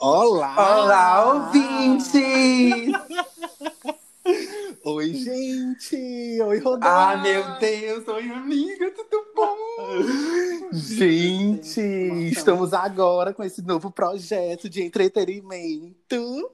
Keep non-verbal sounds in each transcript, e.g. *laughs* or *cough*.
Olá! Olá, ouvintes! *laughs* Oi, gente! Oi, Rodolfo! Ah, meu Deus! Oi, amiga, tudo bom? Gente, estamos agora com esse novo projeto de entretenimento.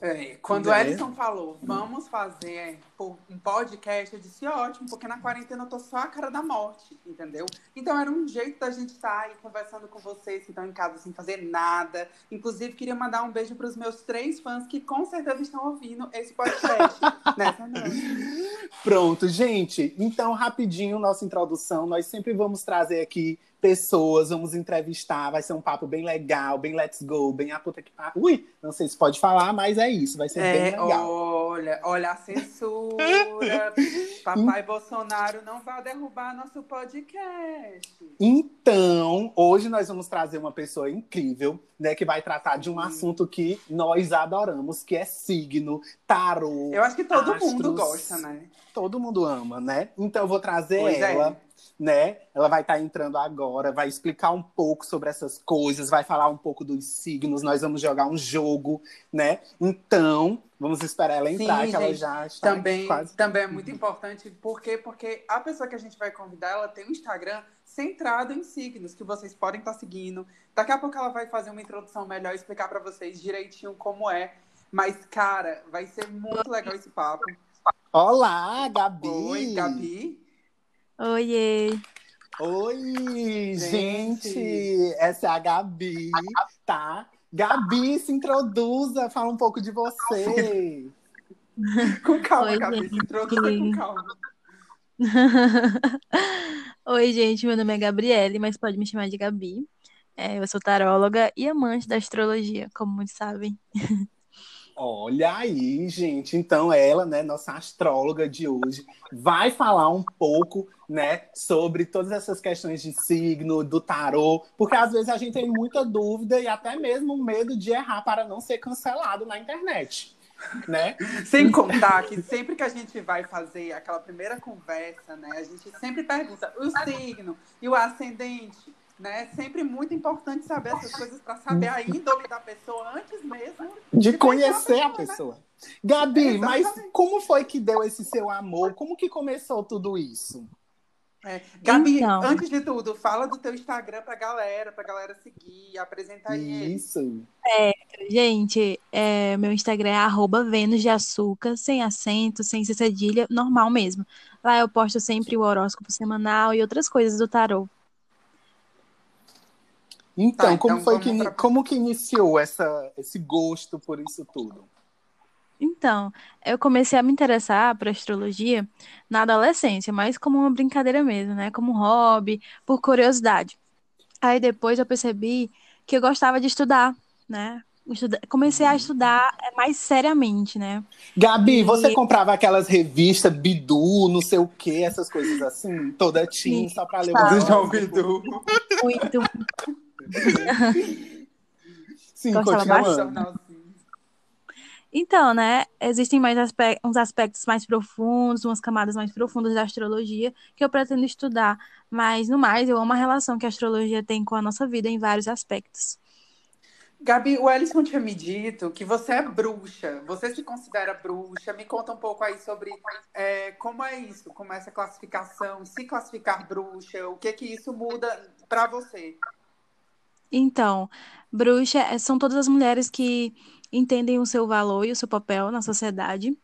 É, quando o? Ellison falou, vamos fazer um podcast, eu disse ótimo, porque na quarentena eu tô só a cara da morte, entendeu? Então era um jeito da gente estar aí conversando com vocês que estão em casa sem fazer nada. Inclusive, queria mandar um beijo para os meus três fãs que com certeza estão ouvindo esse podcast *laughs* nessa noite. Pronto, gente. Então, rapidinho, nossa introdução. Nós sempre vamos trazer aqui pessoas, vamos entrevistar. Vai ser um papo bem legal, bem let's go, bem a puta que pariu. Ui, não sei se pode falar, mas é isso. Vai ser bem É, legal. olha, olha a censura. *laughs* Papai Bolsonaro não vai derrubar nosso podcast. Então, hoje nós vamos trazer uma pessoa incrível, né, que vai tratar de um assunto que nós adoramos, que é signo, tarô. Eu acho que todo astros. mundo gosta, né? Todo mundo ama, né? Então eu vou trazer Pois é. Ela, né? Ela vai estar entrando agora, vai explicar um pouco sobre essas coisas, vai falar um pouco dos signos, nós vamos jogar um jogo, né? Então, vamos esperar ela entrar, Sim, que ela gente, já está Também, quase. também é muito importante, por quê? Porque a pessoa que a gente vai convidar, ela tem um Instagram centrado em signos, que vocês podem estar seguindo. Daqui a pouco ela vai fazer uma introdução melhor, explicar para vocês direitinho como é. Mas, cara, vai ser muito legal esse papo. Olá, Gabi! Oi, Gabi. Oiê! Oi, Gente. gente! Essa é a Gabi, tá? Gabi, se introduza, fala um pouco de você. *laughs* Com calma, Oi, Gabi. gente. Se introduza com calma. *laughs* Oi, gente, meu nome é Gabriele, mas pode me chamar de Gabi. É, eu sou taróloga e amante da astrologia, como muitos sabem. *laughs* Olha aí, gente. Então, ela, né, nossa astróloga de hoje, vai falar um pouco, né, sobre todas essas questões de signo, do tarô, porque às vezes a gente tem muita dúvida e até mesmo medo de errar para não ser cancelado na internet, né? Sem contar que sempre que a gente vai fazer aquela primeira conversa, né, a gente sempre pergunta o signo e o ascendente, né? Sempre muito importante saber essas coisas para saber a índole da pessoa antes mesmo De de conhecer a né? pessoa. Gabi, mas Exatamente. como foi que deu esse seu amor? Como que começou tudo isso? É. Gabi, Então. antes de tudo, fala do teu Instagram pra galera, pra galera seguir, apresenta aí ele. Isso. Gente, é, meu Instagram é arroba Vênus de Açúcar, sem acento, sem cedilha, normal mesmo. Lá eu posto sempre o horóscopo semanal e outras coisas do tarô. Então, Tá, como então foi que pra- como que iniciou essa, esse gosto por isso tudo? Então, eu comecei a me interessar por astrologia na adolescência, mas como uma brincadeira mesmo, né? Como um hobby, por curiosidade. Aí depois eu percebi que eu gostava de estudar, né? Estuda- Comecei a estudar é, mais seriamente, né? Gabi, E- você comprava aquelas revistas Bidu, não sei o que, essas coisas assim, toda teen, Sim, só pra ler o tá. Do João? Bidu. Muito, *laughs* Sim, continuando. Então, né, existem mais aspe- uns aspectos mais profundos, umas camadas mais profundas da astrologia que eu pretendo estudar, mas no mais eu amo a relação que a astrologia tem com a nossa vida em vários aspectos. Gabi, o Ellison tinha me dito que você é bruxa. Você se considera bruxa? Me conta um pouco aí sobre é, como é isso, como é essa classificação, se classificar bruxa, o que que isso muda pra você? Então, bruxa é- são todas as mulheres que entendem o seu valor e o seu papel na sociedade,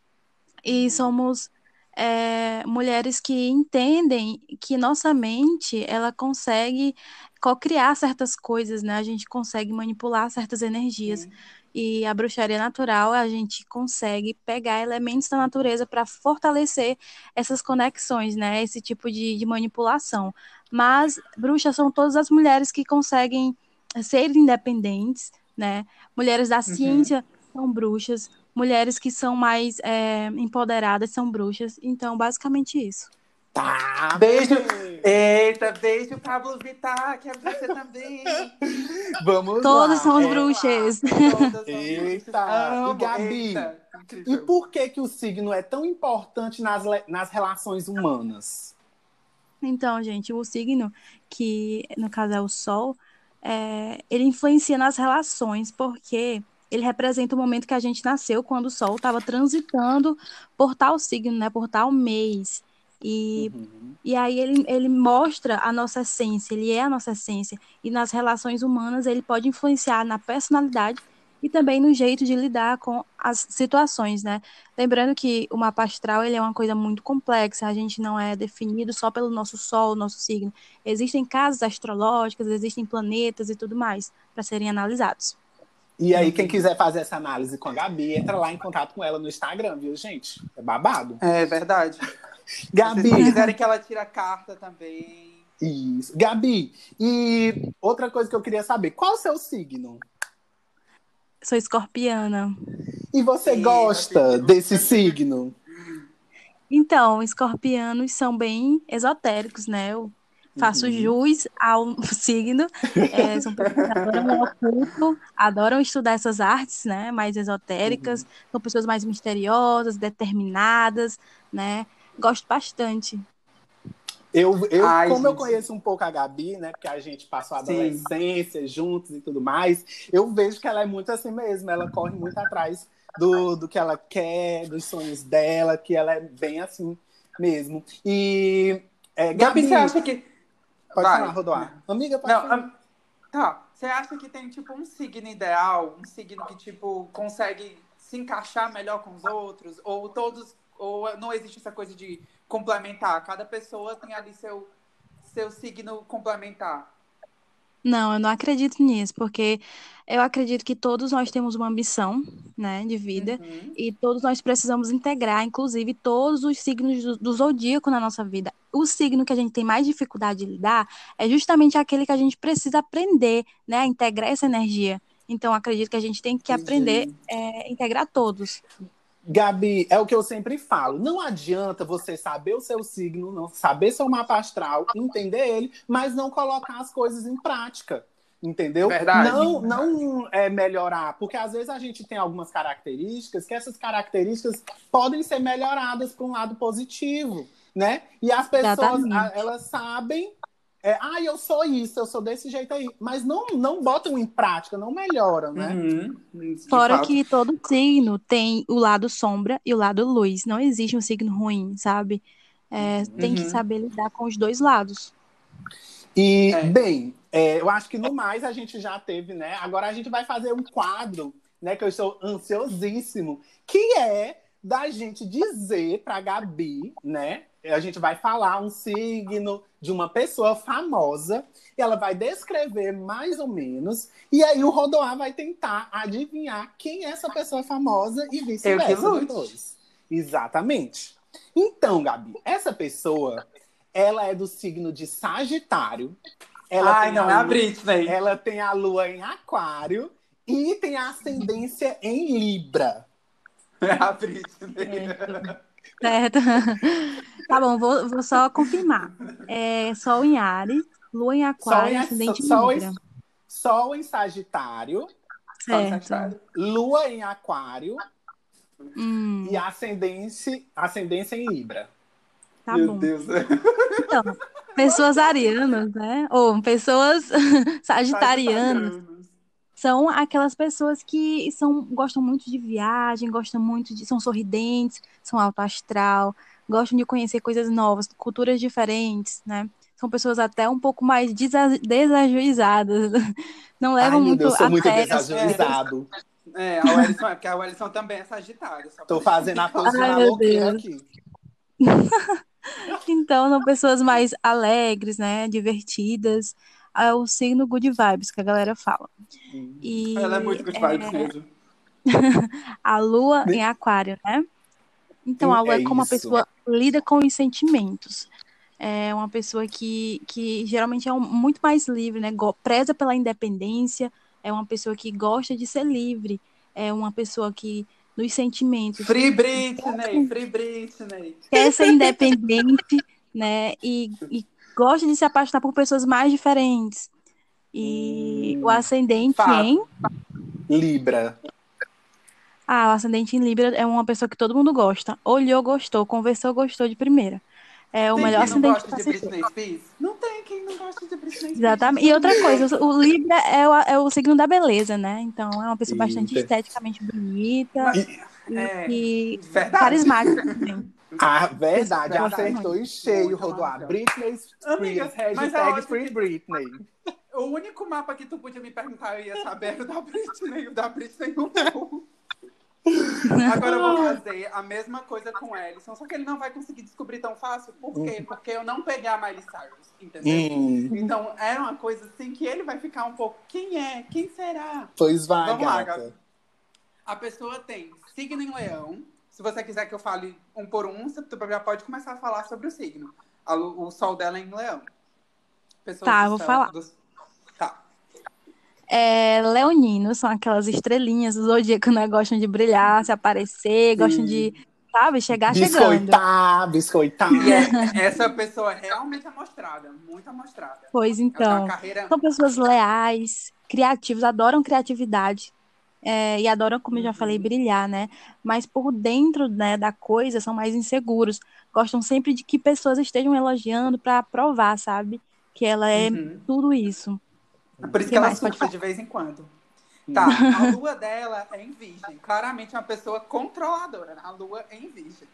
e somos é, mulheres que entendem que nossa mente ela consegue co-criar certas coisas, né? A gente consegue manipular certas energias. Sim. E a bruxaria natural, a gente consegue pegar elementos da natureza para fortalecer essas conexões, né? Esse tipo de, de manipulação. Mas bruxas são todas as mulheres que conseguem ser independentes, né? Mulheres da ciência são bruxas, mulheres que são mais é, empoderadas são bruxas. Então, basicamente isso. Tá. Beijo. Eita, beijo, Pablo Vittar, que é você também. *laughs* Vamos Todas lá. somos É, bruxas. Todas são Eita, bruxas. Amo, e Gabi? eita. E por que que o signo é tão importante nas, nas relações humanas? Então, gente, o signo, que no caso é o Sol, é, ele influencia nas relações, porque ele representa o momento que a gente nasceu, quando o Sol estava transitando por tal signo, né, por tal mês. E, uhum. e aí ele, ele mostra a nossa essência, ele é a nossa essência. E nas relações humanas ele pode influenciar na personalidade e também no jeito de lidar com as situações, né? Lembrando que o mapa astral ele é uma coisa muito complexa, a gente não é definido só pelo nosso sol, nosso signo. Existem casas astrológicas, existem planetas e tudo mais para serem analisados. E aí, quem quiser fazer essa análise com a Gabi, entra lá em contato com ela no Instagram, viu, gente? É babado. É verdade. *laughs* Gabi. Se quiserem que ela tire a carta também. Isso. Gabi, e outra coisa que eu queria saber, qual o seu signo? Sou escorpiana. E você Sim, gosta desse signo? Então, escorpianos são bem esotéricos, né? Eu faço uhum. jus ao *laughs* signo. É, são pessoas que adoram o oculto, adoram estudar essas artes, né? Mais esotéricas. Uhum. São pessoas mais misteriosas, determinadas, né? Gosto bastante. Eu, eu Ai, como gente. eu conheço um pouco a Gabi, né? Porque a gente passou a adolescência Sim. juntos e tudo mais, eu vejo que ela é muito assim mesmo. Ela corre muito atrás do, do que ela quer, dos sonhos dela, que ela é bem assim mesmo. E é, Gabi, Gabi, você acha que. Pode Vai. falar, Rodoar. Amiga, pode Não, falar. Tá. Você acha que tem, tipo, um signo ideal? Um signo que, tipo, consegue se encaixar melhor com os outros? Ou todos. Ou não existe essa coisa de complementar. Cada pessoa tem ali seu, seu signo complementar. Não, eu não acredito nisso, porque eu acredito que todos nós temos uma ambição, né, de vida, uhum. e todos nós precisamos integrar, inclusive, todos os signos do, do, zodíaco na nossa vida. O signo que a gente tem mais dificuldade de lidar é justamente aquele que a gente precisa aprender, né, a integrar essa energia. Então, acredito que a gente tem que aprender é, a é, integrar todos. Gabi, é o que eu sempre falo. Não adianta você saber o seu signo, não saber seu mapa astral, entender ele, mas não colocar as coisas em prática. Entendeu? Verdade. Não, não é melhorar, porque às vezes a gente tem algumas características que essas características podem ser melhoradas para um lado positivo, né? E as pessoas, Exatamente. elas sabem é, ah, eu sou isso, eu sou desse jeito aí. Mas não, não botam em prática, não melhoram, né? Uhum, Fora fato. que todo signo tem o lado sombra e o lado luz. Não existe um signo ruim, sabe? É, uhum. Tem que saber lidar com os dois lados. E, é. bem, é, eu acho que no mais a gente já teve, né? Agora a gente vai fazer um quadro, né? Que eu estou ansiosíssimo, que é da gente dizer para Gabi, né? a gente vai falar um signo de uma pessoa famosa e ela vai descrever mais ou menos e aí o Rodoar vai tentar adivinhar quem é essa pessoa famosa e vice-versa. Exatamente. Então, Gabi, essa pessoa, ela é do signo de Sagitário. Ela Ai, não, é a Britney. Ela tem a lua em Aquário e tem a ascendência em Libra. *laughs* É a Britney. Certo. *laughs* Tá bom, vou, vou só confirmar. É Sol em Ares, Lua em Aquário, Sol Ascendente Sol, em Libra. Sol em Sagitário. Lua em Aquário. Hum. E ascendência, ascendência em Libra. Tá Meu bom. Deus. Então, pessoas arianas, né? Ou pessoas *laughs* sagitarianas são aquelas pessoas que são, gostam muito de viagem, gostam muito de. são sorridentes, são alto astral, gostam de conhecer coisas novas, culturas diferentes, né? São pessoas até um pouco mais desajuizadas. Não levam Ai, muito Deus, sou a muito desajuizado. É, a Wellison, é porque a Wellison também é sagitária. Tô fazendo a coisa na aqui. *laughs* então, são pessoas mais alegres, né? Divertidas é o signo good vibes que a galera fala. E, Ela é muito good vibes é... mesmo. *laughs* a lua em aquário, né? Então, a lua é, é como uma pessoa lida com os sentimentos. É uma pessoa que, que geralmente é um, muito mais livre, né? Preza pela independência, é uma pessoa que gosta de ser livre, é uma pessoa que nos sentimentos. Free Britney, Free Britney. Quer ser independente, né? E, e gosta de se apaixonar por pessoas mais diferentes. E hum, o ascendente fato. em Libra. Ah, o ascendente em Libra é uma pessoa que todo mundo gosta. Olhou, gostou, conversou, gostou de primeira. É o tem melhor quem ascendente não gosta de Britney Spears? Não tem quem não gosta de Britney Spears? Exatamente. E outra coisa, o Libra é o, é o signo da beleza, né? Então é uma pessoa bastante Eita. esteticamente bonita Mas- e, é, e carismática também. *laughs* Ah, verdade, Verdade. acertou em cheio, massa. Britney Spears, é hashtag Free Britney. *laughs* O único mapa que tu podia me perguntar, eu ia saber era o da Britney. O da Britney não deu. Agora eu vou fazer a mesma coisa com o Ellison, só que ele não vai conseguir descobrir tão fácil. Por quê? Porque eu não peguei a Miley Cyrus, entendeu? Hum, Então, era uma coisa assim que ele vai ficar um pouco. Quem é? Quem será? pois vai, Vamos lá, gata. A pessoa tem signo em leão. Se você quiser que eu fale um por um, você já pode começar a falar sobre o signo. O sol dela é em leão. Pessoas Tá, vou céu- falar. dos- Tá. É, leoninos são aquelas estrelinhas do zodíaco, né? Gostam de brilhar, se aparecer, gostam de, sabe, chegar chegando. Biscoitar, biscoitar. E é- essa pessoa é realmente amostrada, muito amostrada. Pois então. carreira. São pessoas leais, criativos, adoram criatividade. É, e adoram, como eu já falei, brilhar, né? Mas por dentro, né, da coisa são mais inseguros. Gostam sempre de que pessoas estejam elogiando para provar, sabe? Que ela é Uhum. tudo isso. Por isso Que que ela mais? Pode surta de vez em quando. Tá, a *laughs* lua dela é em virgem. Claramente uma pessoa controladora. né? A lua é em virgem.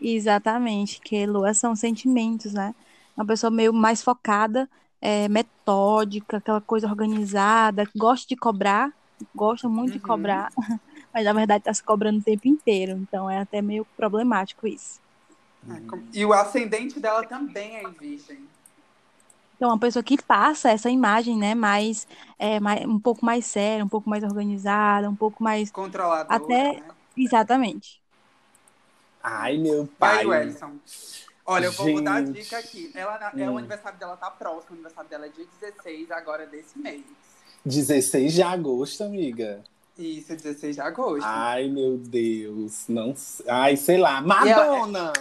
Exatamente, que lua são sentimentos, né? Uma pessoa meio mais focada, é, metódica, aquela coisa organizada, gosta de cobrar, gosta muito de Uhum. cobrar, *laughs* mas na verdade está se cobrando o tempo inteiro, então é até meio problemático isso. É, como- E o ascendente dela também é em virgem. Então, uma pessoa que passa essa imagem, né, mais, é, mais, um pouco mais séria, um pouco mais organizada, um pouco mais. Controladora, Até- né? Exatamente. Ai, meu pai. aí, Wellison? Olha, eu vou dar a Gente. dica aqui. Ela, é, Hum. o aniversário dela tá próximo. O aniversário dela é dia 16, agora desse mês. 16 de agosto, amiga. Isso, 16 de agosto. Ai, meu Deus. Não sei. Ai, sei lá. Madonna!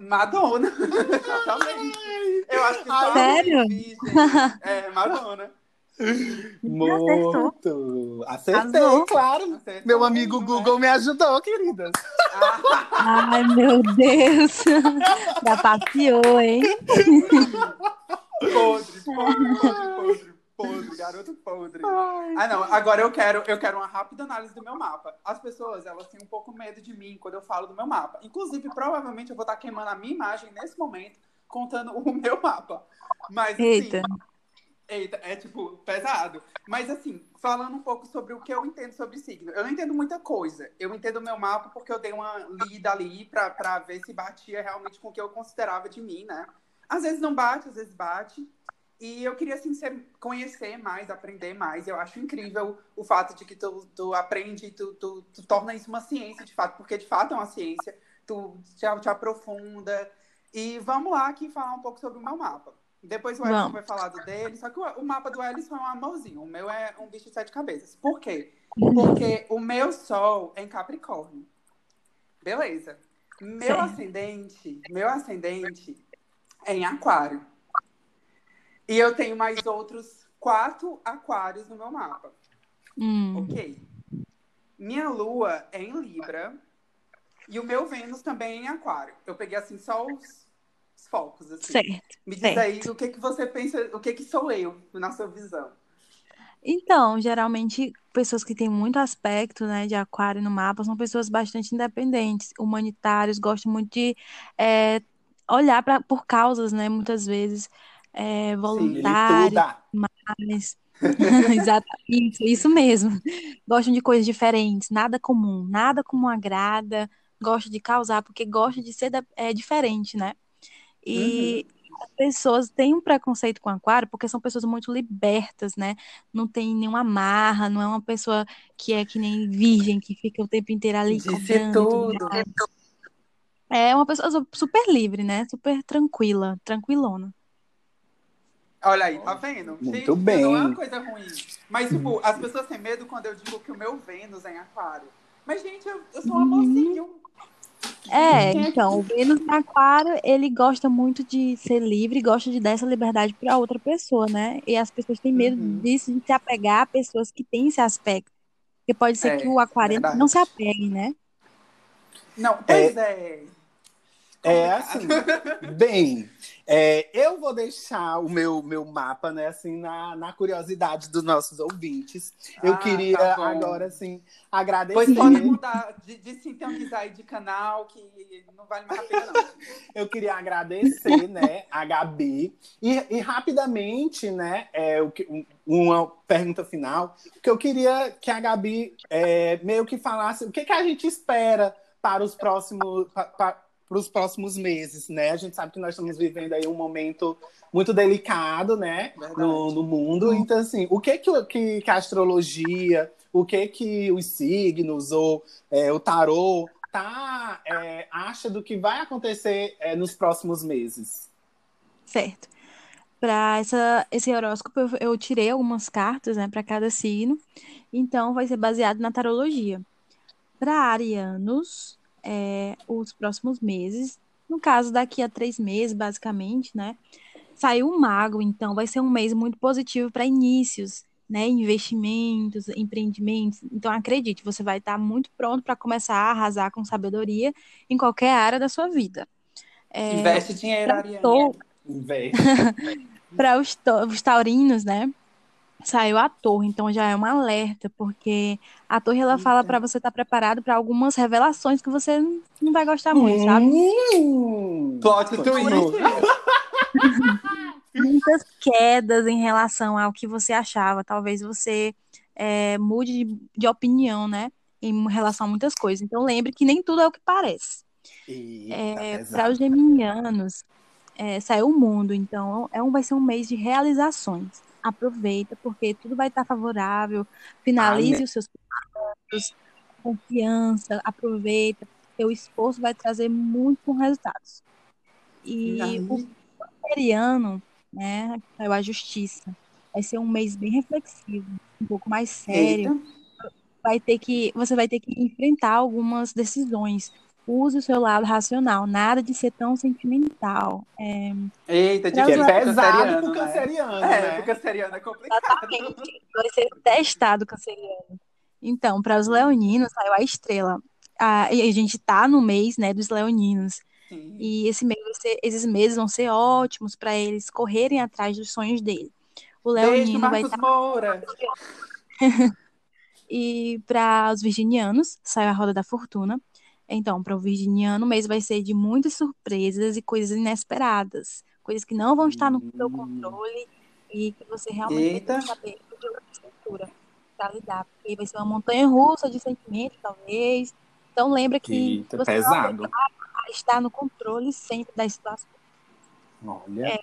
Madonna. Exatamente. *laughs* Eu acho que só Sério? a virgem é Madonna. Morto. Acertei, Arrasou. claro. Acertou Meu amigo muito, Google me ajudou, queridas. Ah, Ai, meu Deus! Já passeou, hein? podre, podre, podre, podre, podre, garoto podre. Ah, não. Agora eu quero, eu quero uma rápida análise do meu mapa. As pessoas, elas têm um pouco medo de mim quando eu falo do meu mapa. Inclusive, provavelmente eu vou estar queimando a minha imagem nesse momento, contando o *laughs* meu mapa. Mas, assim, Eita. Eita, é tipo pesado. Mas assim, falando um pouco sobre o que eu entendo sobre signo. Eu não entendo muita coisa. Eu entendo o meu mapa porque eu dei uma lida ali pra, pra ver se batia realmente com o que eu considerava de mim, né? Às vezes não bate, às vezes bate. E eu queria, assim, ser, conhecer mais, aprender mais. Eu acho incrível o fato de que tu, tu aprende, tu, tu, tu torna isso uma ciência, de fato, porque de fato é uma ciência. Tu te, te aprofunda. E vamos lá aqui falar um pouco sobre o meu mapa. Depois o Ellison Vamos. vai falar do dele, só que o, o mapa do Ellison é um amorzinho. O meu é um bicho de sete cabeças. Por quê? Porque o meu sol é em Capricórnio. Beleza. Meu Certo. ascendente, meu ascendente é em Aquário. E eu tenho mais outros quatro aquários no meu mapa. Hum, Ok. Minha lua é em Libra. E o meu Vênus também é em Aquário. Eu peguei assim só os, os focos. Assim. certo. Me diz certo. aí o que, que você pensa, o que, que sou eu na sua visão. Então, geralmente, pessoas que têm muito aspecto, né, de aquário no mapa são pessoas bastante independentes, humanitários, gostam muito de é, olhar pra, por causas, né, muitas vezes, é, voluntários, mas... Exato, isso, isso mesmo. Gostam de coisas diferentes, nada comum, nada comum agrada, gosta de causar, porque gosta de ser da- é, diferente, né? E as pessoas têm um preconceito com aquário porque são pessoas muito libertas, né? Não tem nenhuma amarra, não é uma pessoa que é que nem virgem, que fica o tempo inteiro ali Disse cobrando tudo mais. É uma pessoa su- super livre, né? Super tranquila, tranquilona. Olha aí, tá vendo? Muito Gente, bem. Não é uma coisa ruim. Mas, tipo, as pessoas têm medo quando eu digo que o meu Vênus é em aquário. Mas, gente, eu, eu sou um amorzinho. É, Quem é então, o Vênus no aquário, ele gosta muito de ser livre, gosta de dar essa liberdade para outra pessoa, né? E as pessoas têm medo Uhum. disso, de se apegar a pessoas que têm esse aspecto. Porque pode ser É, que o aquariano verdade. não se apegue, né? Não, pois é. É assim, bem, é, eu vou deixar o meu, meu mapa, né, assim, na, na curiosidade dos nossos ouvintes. Eu Ah, queria tá agora, assim, agradecer. Pois pode mudar de, de sintonizar aí de canal, que não vale mais a pena, não. *laughs* Eu queria agradecer, né, a Gabi. E, e rapidamente, né, é, o que- um- uma pergunta final, que eu queria que a Gabi é, meio que falasse o que, que a gente espera para os próximos. pa- pa- para os próximos meses, né? A gente sabe que nós estamos vivendo aí um momento muito delicado, né, no, no mundo. Então, assim, o que que, que, que a astrologia, o que que os signos ou é, o tarô tá, é, acha do que vai acontecer é, nos próximos meses? Certo. Para esse horóscopo eu, eu tirei algumas cartas, né, para cada signo. Então vai ser baseado na tarologia. Para arianos, é, os próximos meses, no caso daqui a três meses, basicamente, né, saiu o mago. Então vai ser um mês muito positivo para inícios, né, investimentos, empreendimentos. Então acredite, você vai estar muito pronto para começar a arrasar com sabedoria em qualquer área da sua vida. É, Investe dinheiro, Ariane. tou- Investe. *laughs* para os, os taurinos, né? Saiu a torre, então já é um alerta, porque a torre ela fala Eita. para você estar preparado para algumas revelações que você não vai gostar muito, sabe? Hum. Plot twist. *laughs* Muitas quedas em relação ao que você achava. Talvez você é, mude de, de opinião, né? Em relação a muitas coisas. Então lembre que nem tudo é o que parece. É, para os geminianos, é, saiu o mundo, então é um, vai ser um mês de realizações. Aproveita, porque tudo vai estar favorável. Finalize Amém. os seus projetos, confiança, aproveita, porque o esforço vai trazer muitos resultados. E o Ariano, né, saiu a justiça. Vai ser um mês bem reflexivo, um pouco mais sério Eita. vai ter que, você vai ter que enfrentar algumas decisões. Use o seu lado racional, nada de ser tão sentimental. É, Eita, Pra Que é difícil pro pesado canceriano, né? canceriano, É, né? pro canceriano é complicado. exatamente, vai ser testado canceriano. Então, para os leoninos, saiu a estrela. Ah, e a gente tá no mês, né, dos leoninos. Sim. E esse mês vai ser- esses meses vão ser ótimos para eles correrem atrás dos sonhos dele. O Beijo, leonino vai Marcos estar Moura. *laughs* E para os virginianos, saiu a roda da fortuna. Então, para o virginiano, o mês vai ser de muitas surpresas e coisas inesperadas. Coisas que não vão estar no seu Hum. controle e que você realmente Eita. vai saber de estrutura para lidar. Porque vai ser uma montanha russa de sentimentos, talvez. Então, lembra que Eita, você pesado. vai estar no controle sempre das situações. Olha.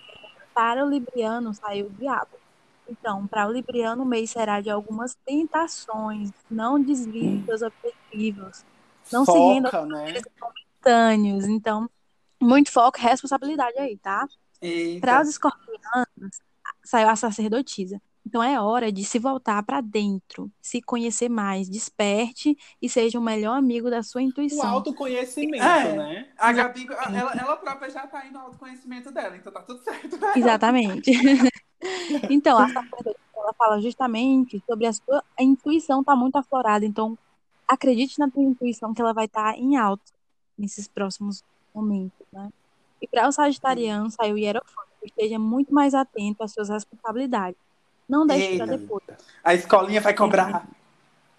Para o libriano, saiu o diabo. Então, para o libriano, o mês será de algumas tentações. Não desvie dos seus objetivos. Não se renda Foca, né? momentâneos. Então, muito foco e responsabilidade aí, tá? Para os escorpianos, saiu a sacerdotisa. Então, é hora de se voltar para dentro, se conhecer mais, desperte e seja o melhor amigo da sua O intuição. autoconhecimento, É. né? A Gabi, ela, ela própria já tá indo no autoconhecimento dela, então tá tudo certo. Exatamente. *laughs* Então, a sacerdotisa, ela fala justamente sobre a sua a intuição tá muito aflorada. Então, acredite na tua intuição que ela vai estar em alta nesses próximos momentos, né? E para o sagitariano, saiu o hierofante. Esteja muito mais atento às suas responsabilidades. Não deixe para depois. A escolinha vai cobrar.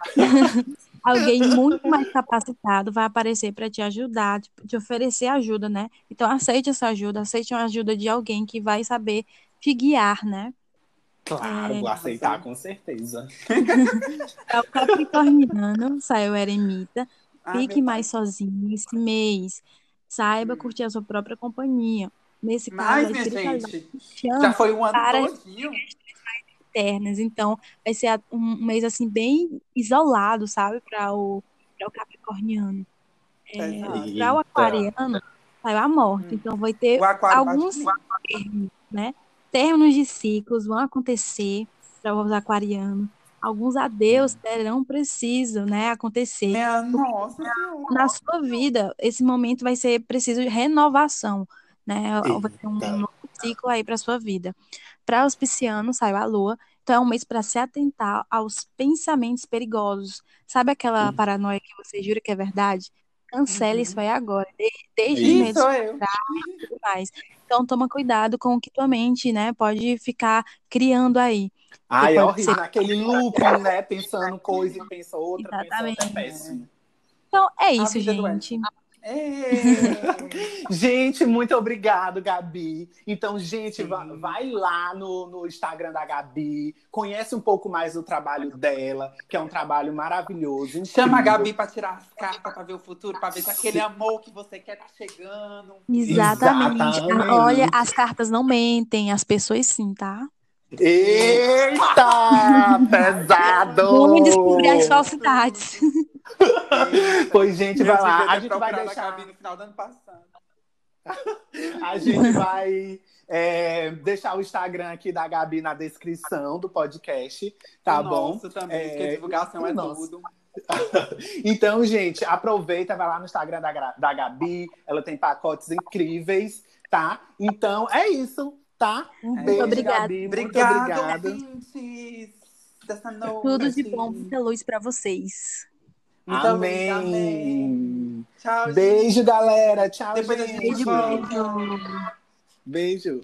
*laughs* Alguém muito mais capacitado vai aparecer para te ajudar, te, te oferecer ajuda, né? Então, aceite essa ajuda, aceite uma ajuda de alguém que vai saber te guiar, né? Claro, É. vou aceitar com certeza. Para o capricorniano, saiu eremita. Ah, Fique mais sozinho esse mês. Saiba Hum. curtir a sua própria companhia. Nesse caso, Mas, minha gente, já foi um ano para- todinho. internas. Então, vai ser um mês assim bem isolado, sabe, para o, o capricorniano. É, para o aquariano, saiu a morte. Hum. Então, vai ter alguns términos, né? Términos de ciclos vão acontecer para os aquarianos. Alguns adeus terão preciso, né, acontecer. Minha nossa. Na sua vida, esse momento vai ser preciso de renovação, né? Vai ter um novo ciclo aí para sua vida. Para os piscianos, saiu a lua. Então é um mês para se atentar aos pensamentos perigosos. Sabe aquela Hum. paranoia que você jura que é verdade? cancela Uhum. isso aí agora. De- Deixa os Ih, medos sou eu. tudo mais. Então toma cuidado com o que tua mente, né, pode ficar criando aí. Ai, é horrível, ser- naquele *laughs* looping, né? Pensando coisa e pensa outra, pensa outra, é Exatamente. péssimo. Então é isso, gente. Ê! Gente, muito obrigado, Gabi. Então, gente, Sim. va- vai lá no, no Instagram da Gabi, conhece um pouco mais do trabalho dela, que é um trabalho maravilhoso. Chama a incrível. Gabi pra tirar as cartas, pra ver o futuro, pra ver se aquele amor que você quer tá chegando. Exatamente. Exatamente. Ah, Olha, as cartas não mentem, as pessoas sim, tá? Eita! pesado! *laughs* Vamos descobrir as falsidades. *laughs* Pois, gente, vai lá. A gente vai deixar. No final do ano passado. *laughs* A gente vai é, deixar o Instagram aqui da Gabi na descrição do podcast, tá o bom? Nosso também, É, porque divulgação é nosso. tudo. *laughs* Então, gente, aproveita, vai lá no Instagram da, da Gabi, ela tem pacotes incríveis, tá? Então, é isso, tá? Um É. beijo, Obrigada. Gabi, muito Obrigado, dessa noite. Tudo de bom, muita luz pra vocês. Muito amém. amém. Tchau, gente. Beijo, galera. Tchau, Depois a gente. gente beijo. Beijo.